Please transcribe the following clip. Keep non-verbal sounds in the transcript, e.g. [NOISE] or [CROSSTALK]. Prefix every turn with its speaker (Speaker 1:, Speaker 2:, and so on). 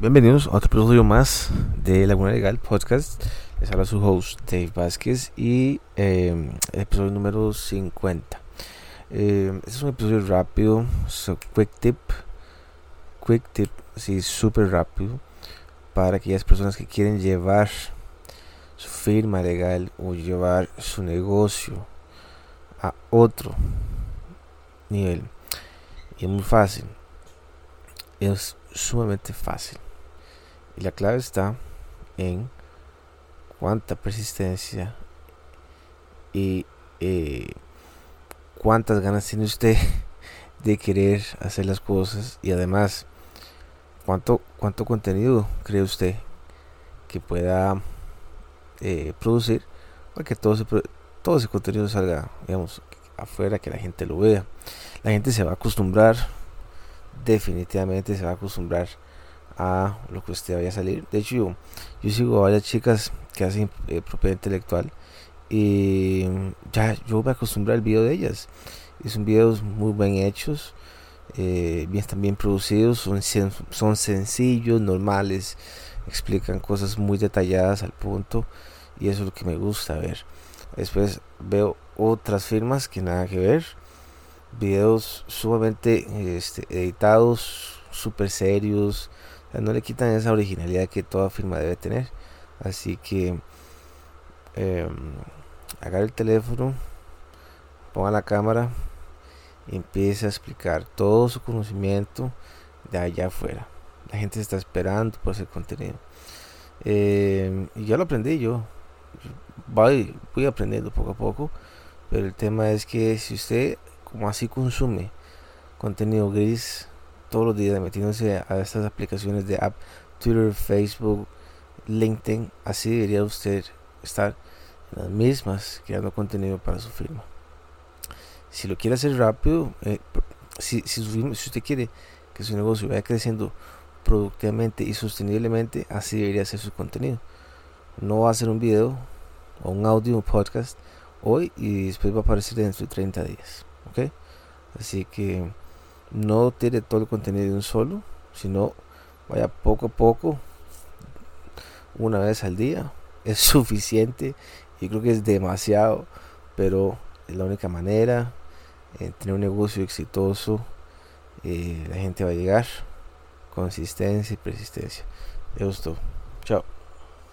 Speaker 1: Bienvenidos a otro episodio más de Laguna Legal Podcast. Les habla su host Dave Vázquez y eh, el episodio número 50. Eh, este es un episodio rápido, so quick tip, quick tip, así súper rápido para aquellas personas que quieren llevar su firma legal o llevar su negocio a otro nivel. Y es muy fácil. Es sumamente fácil. Y la clave está en cuánta persistencia y eh, cuántas ganas tiene usted [LAUGHS] de querer hacer las cosas y además cuánto cuánto contenido cree usted que pueda eh, producir para que todo ese, todo ese contenido salga digamos afuera que la gente lo vea. La gente se va a acostumbrar definitivamente se va a acostumbrar a lo que usted vaya a salir. De hecho, yo, yo sigo a varias chicas que hacen eh, propiedad intelectual y ya yo me acostumbré al video de ellas. Son videos muy bien hechos, eh, bien, están bien producidos, son, son sencillos, normales, explican cosas muy detalladas al punto y eso es lo que me gusta ver. Después veo otras firmas que nada que ver, videos sumamente este, editados, super serios, no le quitan esa originalidad que toda firma debe tener. Así que eh, agarre el teléfono, ponga la cámara y empiece a explicar todo su conocimiento de allá afuera. La gente está esperando por ese contenido. Em, y ya lo aprendí yo. Voy, voy aprendiendo poco a poco. Pero el tema es que si usted como así consume contenido gris, todos los días metiéndose a estas aplicaciones de app, Twitter, Facebook, LinkedIn, así debería usted estar en las mismas creando contenido para su firma. Si lo quiere hacer rápido, eh, si, si, si usted quiere que su negocio vaya creciendo productivamente y sosteniblemente, así debería ser su contenido. No va a ser un video o un audio, un podcast hoy y después va a aparecer dentro de 30 días. ¿ok? Así que no tiene todo el contenido de un solo, sino vaya poco a poco, una vez al día. [LAUGHS] Es suficiente y creo que es demasiado, pero es la única manera. de tener un negocio exitoso, eh, la gente va a llegar. Consistencia y persistencia. Me gustó.